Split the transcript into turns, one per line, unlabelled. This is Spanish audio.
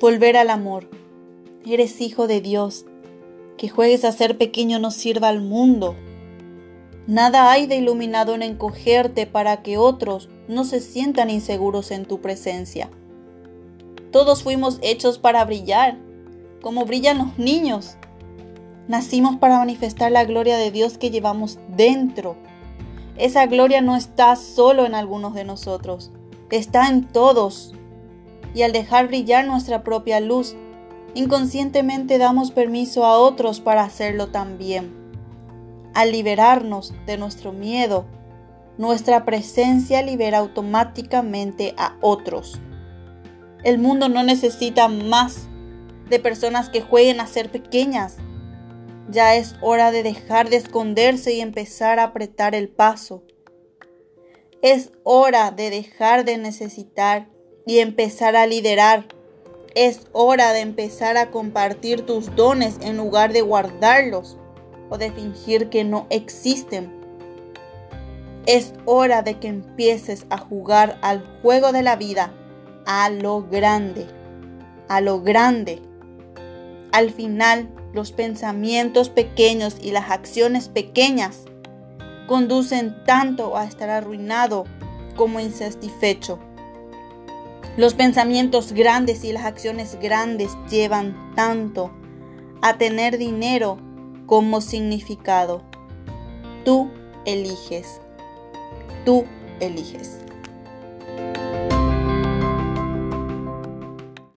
volver al amor. Eres hijo de Dios. Que juegues a ser pequeño no sirva al mundo. Nada hay de iluminado en encogerte para que otros no se sientan inseguros en tu presencia. Todos fuimos hechos para brillar, como brillan los niños. Nacimos para manifestar la gloria de Dios que llevamos dentro. Esa gloria no está solo en algunos de nosotros, está en todos. Y al dejar brillar nuestra propia luz, inconscientemente damos permiso a otros para hacerlo también. Al liberarnos de nuestro miedo, nuestra presencia libera automáticamente a otros. El mundo no necesita más de personas que jueguen a ser pequeñas. Ya es hora de dejar de esconderse y empezar a apretar el paso. Es hora de dejar de necesitar y empezar a liderar. Es hora de empezar a compartir tus dones en lugar de guardarlos o de fingir que no existen. Es hora de que empieces a jugar al juego de la vida a lo grande, a lo grande. Al final, los pensamientos pequeños y las acciones pequeñas conducen tanto a estar arruinado como insatisfecho. Los pensamientos grandes y las acciones grandes llevan tanto a tener dinero como significado. Tú eliges. Tú eliges.